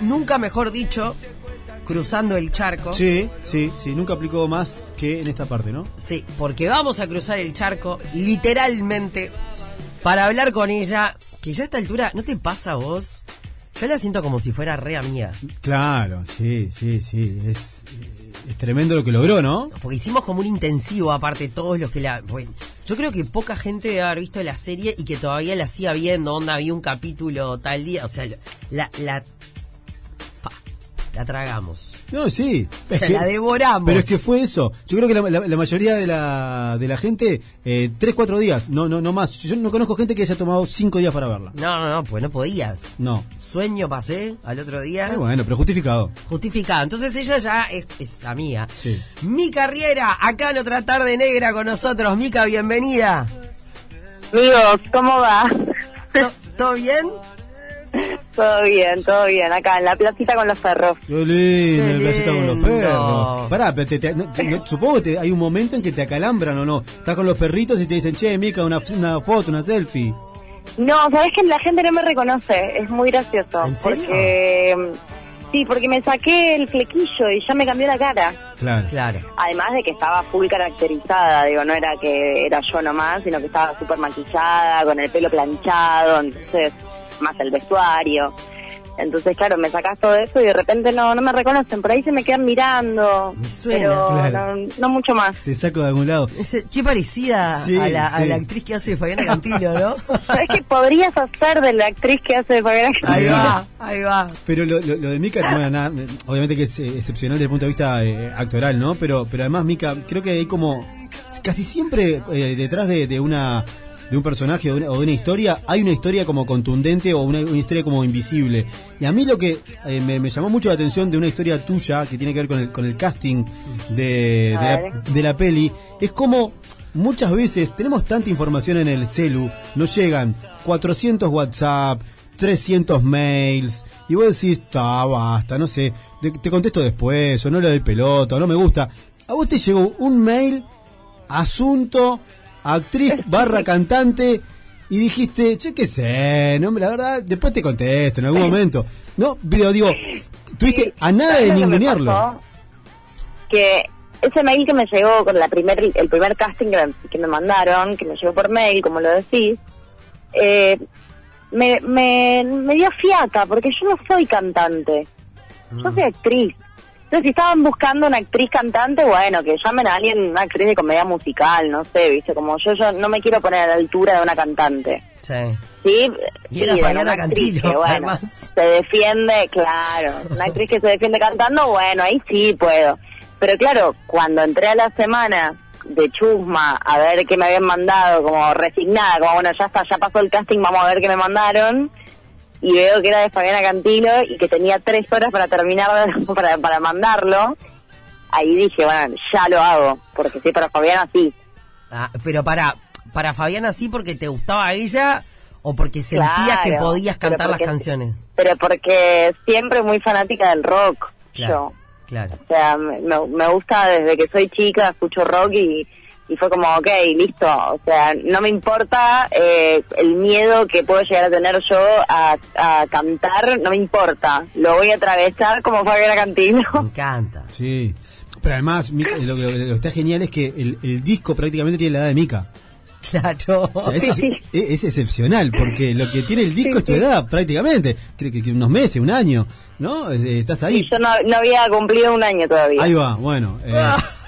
nunca mejor dicho, cruzando el charco. Sí, sí, sí, nunca aplicó más que en esta parte, ¿no? Sí, porque vamos a cruzar el charco literalmente para hablar con ella, que ya a esta altura, ¿no te pasa a vos? Yo la siento como si fuera re amiga. Claro, sí, sí, sí, es, es tremendo lo que logró, ¿no? Porque hicimos como un intensivo, aparte, todos los que la... Bueno, yo creo que poca gente debe haber visto la serie y que todavía la siga viendo, onda, había un capítulo tal día, o sea, la... la la tragamos. No, sí. O sea, la devoramos. Pero es que fue eso. Yo creo que la, la- la mayoría de la, de la gente, eh, tres, cuatro días, no, no, no más. Yo no conozco gente que haya tomado cinco días para verla. No, no, no, pues no podías. No. Sueño pasé al otro día. Eh, bueno, pero justificado. Justificado. Entonces ella ya es, es amiga. Sí. Mi carrera, acá en otra tarde negra con nosotros. Mica, bienvenida. Amigos, ¿cómo va? ¿To- ¿Todo bien? todo bien, todo bien. Acá en la placita con los perros. Qué lindo, Qué el placita con los perros. Pará, pero te- te- no- te- no- supongo que te- hay un momento en que te acalambran o no. Estás con los perritos y te dicen, che, Mica, una, una foto, una selfie. No, sabes que la gente no me reconoce. Es muy gracioso. ¿En serio? Porque. mm, Sí, porque me saqué el flequillo y ya me cambió la cara. Claro. Claro. Además de que estaba full caracterizada, digo, no era que era yo nomás, sino que estaba súper maquillada, con el pelo planchado, entonces, más el vestuario. Entonces, claro, me sacás todo eso y de repente no no me reconocen, por ahí se me quedan mirando. Me suena, pero claro. no, no mucho más. Te saco de algún lado. Ese- qué parecida Sí, a, la, a la actriz que hace Fabiana Cantilo, ¿no? ¿Sabes que podrías hacer de la actriz que hace Fabiana ahí Cantilo? va, ahí va. Pero lo, lo- lo de Mika, bueno, nada, obviamente que es eh, excepcional desde el punto de vista eh, actoral, ¿no? Pero, pero además, Mika, creo que hay como. Casi siempre eh, detrás de, de una de un personaje o de una, o de una historia, hay una historia como contundente o una, una historia como invisible. Y a mí lo que eh, me, me llamó mucho la atención de una historia tuya, que tiene que ver con el, con el casting de, la, ver. de la peli, es como muchas veces tenemos tanta información en el celu, nos llegan 400 WhatsApp, 300 mails, y vos decís, está, basta, no sé, te, te contesto después, o no le doy pelota, o no me gusta. A vos te llegó un mail, asunto, actriz barra cantante, y dijiste, che, qué sé, no, la verdad, después te contesto en algún momento. No, pero digo, tuviste a nada de ¿Sabes lo que me ningunearlo. Que ese mail que me llegó con la primer, el primer casting que me, que me mandaron, que me llegó por mail, como lo decís, eh, me, me, me dio fiaca, porque yo no soy cantante, yo soy actriz. Entonces, si estaban buscando una actriz cantante, bueno, que llamen a alguien, una actriz de comedia musical, no sé, viste, como yo, yo no me quiero poner a la altura de una cantante. Sí. Sí, Y era sí, Fabiana Cantilo, que, bueno, además. se defiende, claro, una actriz que se defiende cantando, bueno, ahí sí puedo. Pero claro, cuando entré a la semana de Chusma a ver qué me habían mandado, como resignada, como bueno, ya está, ya pasó el casting, vamos a ver qué me mandaron, y veo que era de Fabiana Cantilo y que tenía tres horas para terminar, para, para mandarlo, ahí dije, bueno, ya lo hago, porque es para Fabiana sí. Ah, pero para, para Fabiana sí porque te gustaba ella o porque sentías que podías cantar las canciones. Pero porque siempre muy fanática del rock, Claro, yo. claro. O sea, me, me gusta desde que soy chica, escucho rock y, y fue como, ok, listo. O sea, no me importa eh, el miedo que puedo llegar a tener yo a, a cantar, no me importa. Lo voy a atravesar como Fabiana Cantilo. Me encanta. Sí. Pero además, Mika, lo, que- lo que está genial es que el, el disco prácticamente tiene la edad de Mika. Claro. O sea, eso Sí, es, es- es excepcional, porque lo que tiene el disco es tu edad, prácticamente. Creo que, que unos meses, un año, ¿no? Eh, Estás ahí. Yo no, no había cumplido un año todavía. Ahí va, bueno. eh,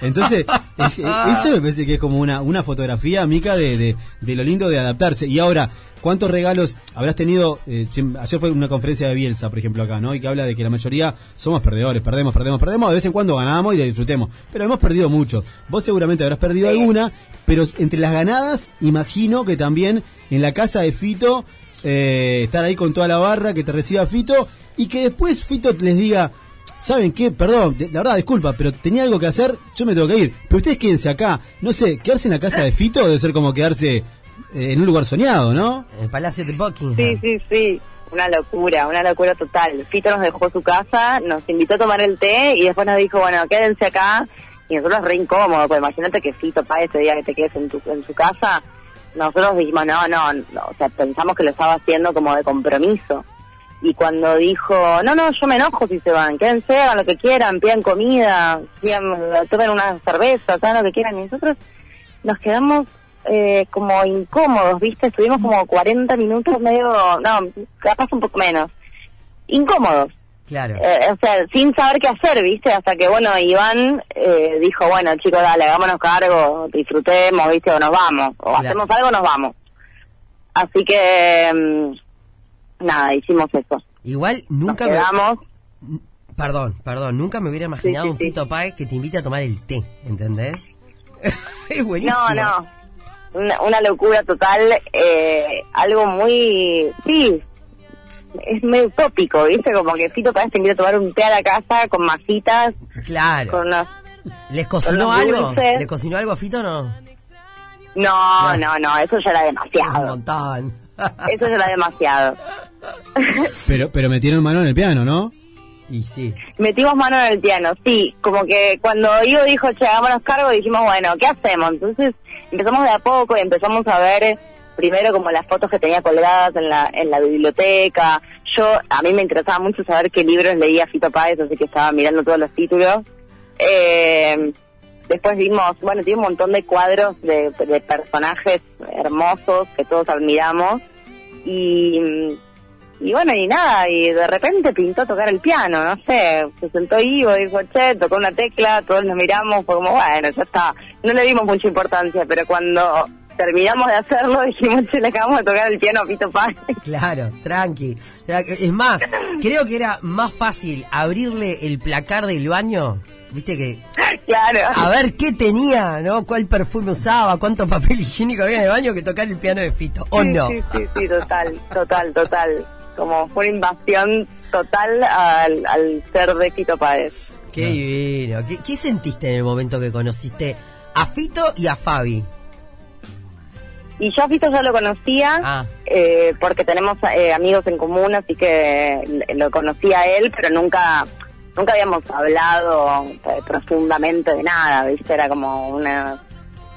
entonces, es- eh, eso me parece que es como una, una fotografía, Mica, de, de, de lo lindo de adaptarse. Y ahora, ¿cuántos regalos habrás tenido? eh, ayer fue una conferencia de Bielsa, por ejemplo, acá, ¿no? Y que habla de que la mayoría somos perdedores, perdemos, perdemos, perdemos. De vez en cuando ganamos y la disfrutemos. Pero hemos perdido mucho. Vos seguramente habrás perdido alguna, pero entre las ganadas, imagino que también en la casa de Fito, eh, estar ahí con toda la barra, que te reciba Fito, y que después Fito les diga, ¿Saben qué? Perdón, de- la verdad, disculpa, pero tenía algo que hacer, yo me tengo que ir. Pero ustedes quédense acá. No sé, quedarse en la casa de Fito debe ser como quedarse eh, en un lugar soñado, ¿no? El Palacio de Buckingham. Sí, sí, sí. Una locura, una locura total. Fito nos dejó su casa, nos invitó a tomar el té y después nos dijo, bueno, quédense acá. Y nosotros re incómodos, pues imagínate que Fito pague ese día que te quedes en, tu, en su casa. Nosotros dijimos, no, no, no, o sea, pensamos que lo estaba haciendo como de compromiso. Y cuando dijo, no, no, yo me enojo si se van, quédense, hagan lo que quieran, pidan comida, pidan, tomen una cerveza, hagan lo que quieran, y nosotros nos quedamos eh, como incómodos, ¿viste? Estuvimos como 40 minutos medio, no, capaz un poco menos, incómodos. Claro. Eh, o sea, sin saber qué hacer, ¿viste? Hasta que, bueno, Iván eh, dijo, bueno, chicos, dale, hagámonos cargo, disfrutemos, ¿viste? O nos vamos, o Claro. hacemos algo, nos vamos. Así que, mm, nada, hicimos eso. Igual Nos nunca me... quedamos. Perdón, perdón, nunca me hubiera imaginado Sí, sí, un. Fito Páez que te invite a tomar el té, ¿entendés? es buenísimo. No, no. Una, una locura total, eh, algo muy, sí, es medio utópico, ¿viste? Como que Fito Páez te invita a tomar un té a la casa con masitas, Claro. con unos... ¿Les cocinó algo? dulces. ¿Le cocinó algo a Fito o no? No, No. no, no, eso ya era Un demasiado. montón. Eso ya era demasiado. Pero, pero metieron mano en el piano, ¿no? y sí. Metimos mano en el piano, sí, como que cuando Ivo dijo, che, hagámonos cargo, dijimos, bueno, ¿qué hacemos? Entonces empezamos de a poco y empezamos a ver eh, primero como las fotos que tenía colgadas en la, en la biblioteca. Yo, a mí me interesaba mucho saber qué libros leía Fito Páez, así que estaba mirando todos los títulos. Eh, después vimos, bueno, tiene un montón de cuadros de, de personajes hermosos que todos admiramos. Y, y bueno, y nada, y de repente pintó tocar el piano, no sé, se sentó Ivo, dijo, che, tocó una tecla, todos nos miramos, fue como, bueno, ya está. No le dimos mucha importancia, pero cuando terminamos de hacerlo dijimos, che, le acabamos de tocar el piano a Fito Páez. Claro. Tranqui. Es más, creo que era más fácil abrirle el placar del baño, viste que claro. a ver qué tenía, ¿no? ¿Cuál perfume usaba? ¿Cuánto papel higiénico había en el baño que tocar el piano de Fito? ¿O sí, no? Sí, sí, sí, total, total, total. Como fue una invasión total al, al ser de Fito Páez. Qué divino. ¿Qué, qué sentiste en el momento que conociste a Fito y a Fabi? Y yo a Fito ya lo conocía, Ah. eh, porque tenemos eh, amigos en común, así que l- lo conocía a él, pero nunca nunca habíamos hablado eh, profundamente de nada, ¿viste? Era como una,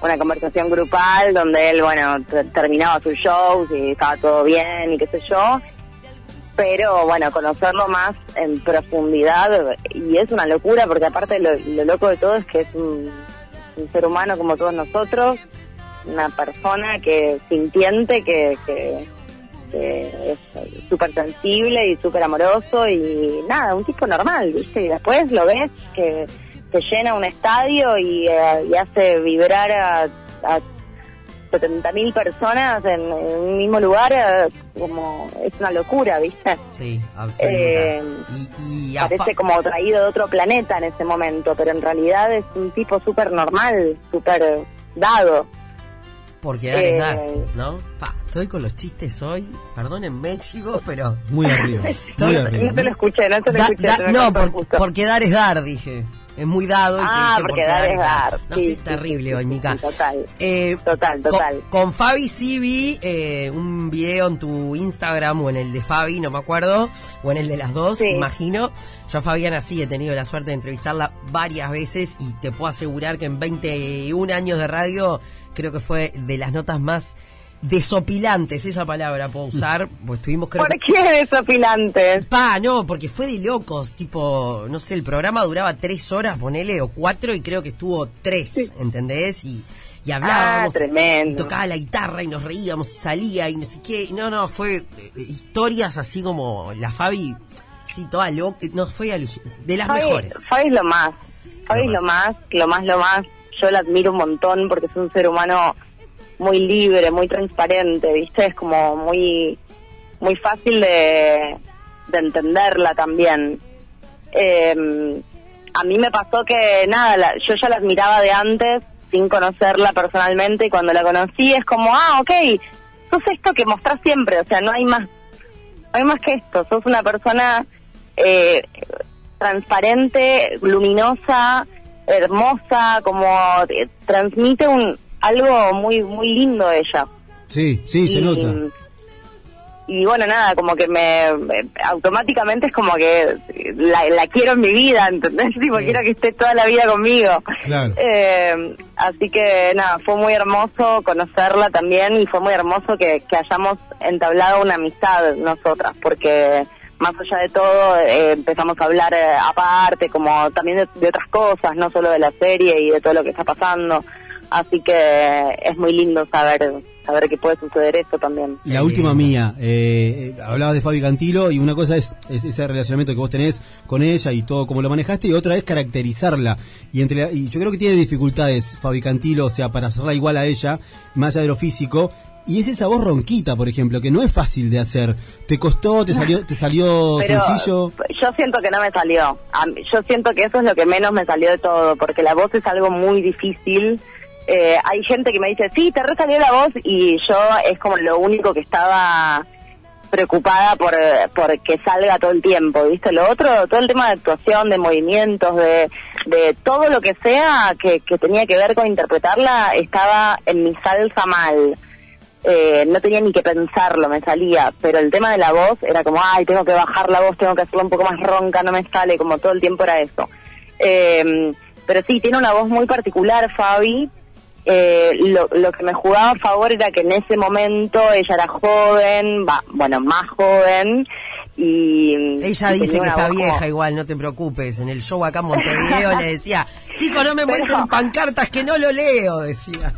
una conversación grupal donde él, bueno, terminaba sus shows y estaba todo bien y qué sé yo. Pero bueno, conocerlo más en profundidad y es una locura porque aparte lo, lo loco de todo es que es un, un ser humano como todos nosotros, una persona que sintiente, que, que, es súper sensible y súper amoroso y nada, un tipo normal, ¿viste? Y después lo ves que te llena un estadio y, eh, y hace vibrar a, a 70.000 personas en, en un mismo lugar, eh, como es una locura, ¿viste? Sí, absoluta. Eh, y, y Parece como traído de otro planeta en ese momento, pero en realidad es un tipo súper normal, súper dado. porque dar es dar, ¿no? Pa, estoy con los chistes hoy, perdónenme chicos, pero... Muy arriba. Muy arriba. No te lo escuché, no te lo Da- escuché. da- no, por- porque dar es dar, dije. Es muy dado. y que Ah, dije, porque dar es dar. No, Sí, estoy sí, terrible sí, hoy, Mica. sí, total. Eh, Total, con- total. Con, Fabi sí vi eh, un video en tu Instagram o en el de Fabi, no me acuerdo, o en el de las dos, Sí. imagino. Yo a Fabiana sí he tenido la suerte de entrevistarla varias veces y te puedo asegurar que en 21 años de radio creo que fue de las notas más desopilantes, esa palabra puedo usar, pues estuvimos creo ¿Por que... qué desopilantes? Pa, no, porque fue de locos, tipo, no sé, el programa duraba tres horas, ponele, o cuatro, y creo que estuvo tres, ¿entendés? Y, y hablábamos, Ah, y tocaba la guitarra, y nos reíamos, y salía, y no sé qué, no, no, fue eh, historias así como la Fabi, sí, toda loca, no, fue de las Fabi, mejores. Fabi es lo más. Fabi Lo lo más. más, lo más, lo más. Yo la admiro un montón porque es un ser humano muy libre, muy transparente, ¿viste? Es como muy muy fácil de, de entenderla también. Eh, a mí me pasó que, nada, la- yo ya la admiraba de antes, sin conocerla personalmente, y cuando la conocí es como, ah, ok, sos esto que mostrás siempre, o sea, no hay más, no hay más que esto, sos una persona eh, transparente, luminosa, hermosa, como eh, transmite un algo muy muy lindo ella. Sí, sí, se y, nota. Y bueno, nada, como que me, me- automáticamente es como que la, la quiero en mi vida, ¿entendés? Tipo, Sí. quiero que esté toda la vida conmigo. Claro. Eh, así que nada, fue muy hermoso conocerla también y fue muy hermoso que, que hayamos entablado una amistad nosotras, porque más allá de todo, eh, empezamos a hablar eh, aparte, como también de, de otras cosas, no solo de la serie y de todo lo que está pasando. Así que es muy lindo saber saber que puede suceder esto también. La última mía, eh, eh, hablabas de Fabi Cantilo y una cosa es, es ese relacionamiento que vos tenés con ella y todo como lo manejaste y otra es caracterizarla. Y entre la- y yo creo que tiene dificultades Fabi Cantilo, o sea, para hacerla igual a ella, más allá de lo físico. Y es esa voz ronquita, por ejemplo, que no es fácil de hacer. ¿Te costó? ¿Te salió, te salió Pero sencillo? yo siento que no me salió. Yo siento que eso es lo que menos me salió de todo, porque la voz es algo muy difícil. Eh, hay gente que me dice, sí, te resalió la voz, y yo es como lo único que estaba preocupada por, por que salga todo el tiempo, ¿viste? Lo otro, todo el tema de actuación, de movimientos, de, de todo lo que sea que, que tenía que ver con interpretarla, estaba en mi salsa mal. Eh, no tenía ni que pensarlo, me salía, pero el tema de la voz era como, ay, tengo que bajar la voz, tengo que hacerla un poco más ronca, no me sale, como todo el tiempo era eso. Eh, pero sí, tiene una voz muy particular, Fabi. Eh, lo, lo que me jugaba a favor era que en ese momento ella era joven, va, bueno, más joven, y... Ella y dice que está vieja como- igual, no te preocupes. En el show acá en Montevideo le decía, chicos, no me Pero- muestren pancartas que no lo leo, decía.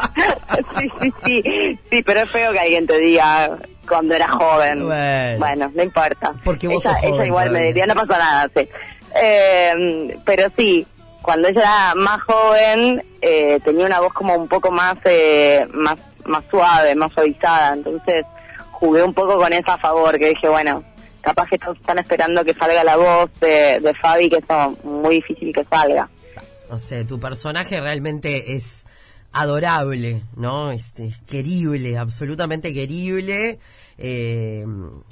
sí, sí, sí, sí, pero es feo que alguien te diga cuando era joven. Bueno. no importa. Porque vos ella, sos joven ella igual todavía. me diría, no pasa nada, sí. Eh, pero sí, cuando ella era más joven, eh, tenía una voz como un poco más, eh, más, más suave, más suavizada, entonces jugué un poco con esa a favor, que dije, bueno, capaz que están esperando que salga la voz de, de Fabi, que es muy difícil que salga. No sé, tu personaje realmente es adorable, ¿no? Este, querible, absolutamente querible. Eh,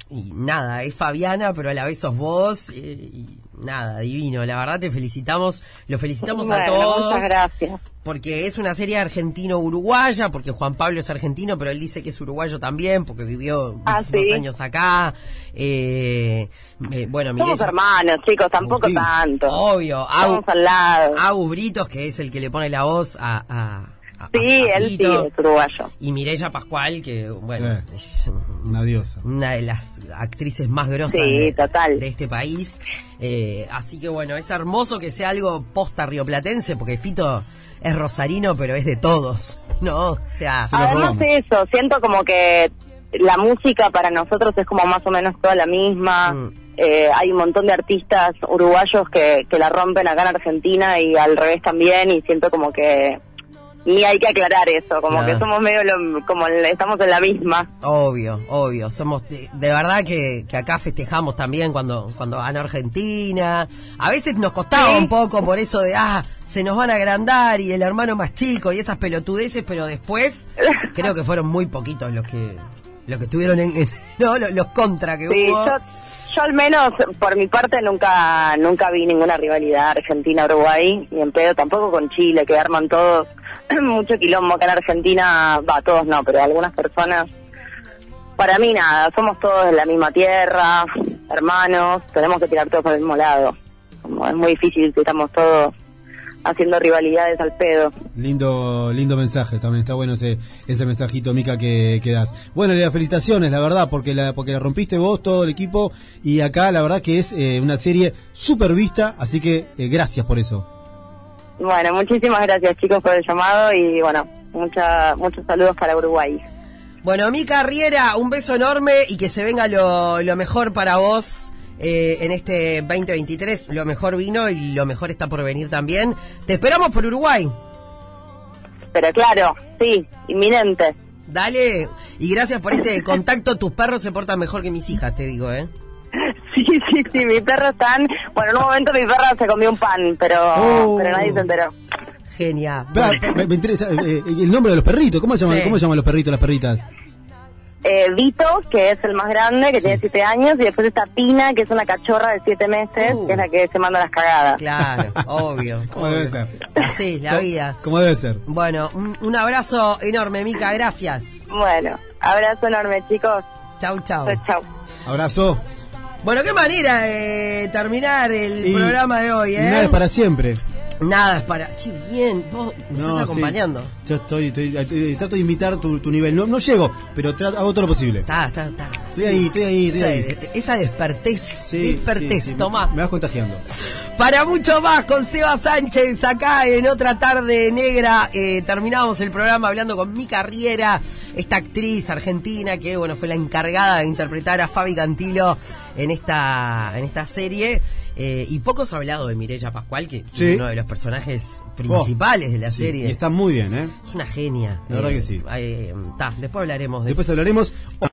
y nada, es Fabiana, pero a la vez sos vos. eh, y nada, divino. La verdad te felicitamos, lo felicitamos a todos. Muchas gracias. Porque es una serie argentino-uruguaya, porque Juan Pablo es argentino, pero él dice que es uruguayo también, porque vivió Ah, muchísimos ¿sí? años acá. Eh, eh, bueno, Somos hermanos, chicos, tampoco Agustín. tanto. Obvio, Au- al lado. Agus Britos, que es el que le pone la voz a... a- a- sí, a él sí es uruguayo. Y Mireya Pascual, que, bueno, Eh. es Una diosa. una de las actrices más grosas Sí, de, total. de este país. Eh, así que, bueno, es hermoso que sea algo posta rioplatense, porque Fito es rosarino, pero es de todos, ¿no? O sea... Se lo Además de eso, siento como que la música para nosotros es como más o menos toda la misma. Mm. Eh, hay un montón de artistas uruguayos que, que la rompen acá en Argentina y al revés también y siento como que ni hay que aclarar eso, como No. que somos medio lo- como estamos en la misma. Obvio, obvio. Somos de, de verdad que, que acá festejamos también cuando cuando ganó Argentina. A veces nos costaba Sí. un poco por eso de ah, se nos van a agrandar y el hermano más chico y esas pelotudeces, pero después creo que fueron muy poquitos los que los que estuvieron en, en- no, los, los contra que Sí, hubo. yo, yo al menos por mi parte nunca nunca vi ninguna rivalidad Argentina-Uruguay, ni en pedo, tampoco con Chile, que arman todos mucho quilombo acá en Argentina, va, todos no, pero algunas personas. Para mí nada, somos todos de la misma tierra, hermanos, tenemos que tirar todos por el mismo lado. Como es muy difícil si estamos todos haciendo rivalidades al pedo. Lindo, lindo mensaje, también está bueno ese, ese mensajito, Mica, que, que das. Bueno, las felicitaciones, la verdad, porque la, porque la rompiste vos, todo el equipo, y acá la verdad que es eh, una serie súper vista, así que eh, gracias por eso. Bueno, muchísimas gracias chicos por el llamado y bueno, mucha, muchos saludos para Uruguay. Bueno, mi carrera, un beso enorme y que se venga lo, lo mejor para vos eh, en este 2023. Lo mejor vino y lo mejor está por venir también. Te esperamos por Uruguay. Pero claro, sí, inminente. Dale. Y gracias por este contacto. Tus perros se portan mejor que mis hijas, te digo, ¿eh? Sí, sí, sí, mi perro están... Bueno, en un momento mi perra se comió un pan, pero, Oh. pero nadie se enteró. Genial. Me, me interesa, eh, el nombre de los perritos, ¿cómo se llaman, Sí. ¿cómo se llaman los perritos, las perritas? Eh, Vito, que es el más grande, que tiene siete años, y después está Pina, que es una cachorra de siete meses, Uh. que es la que se manda las cagadas. Claro, obvio. ¿Cómo obvio. debe ser? Así, la vida. ¿Cómo debe ser? Bueno, un, un abrazo enorme, Mica. Gracias. Bueno, abrazo enorme, chicos. Chau, chau. Chau, chau. Abrazo. Bueno, qué manera de terminar el Y programa de hoy, Nada ¿eh? es para siempre. Nada, es para. Qué bien, vos me No, estás sí. acompañando. Yo estoy, estoy- trato de imitar tu, tu nivel. No, no llego, pero trato- hago todo lo posible. Está, está, está. Estoy ahí, estoy ahí, estoy Esa, ahí. esa despertez, Sí, despertez. Me vas contagiando. Para mucho más con Seba Sánchez acá en otra tarde negra. Eh, terminamos el programa hablando con mi carriera, esta actriz argentina que bueno fue la encargada de interpretar a Fabi Cantilo en esta en esta serie. Eh, y poco se ha hablado de Mireya Pascual, que Sí. es uno de los personajes principales de la Sí, serie. Y está muy bien, ¿eh? Es una genia. La verdad Eh, que sí. eh, ta, después hablaremos de Después eso. hablaremos.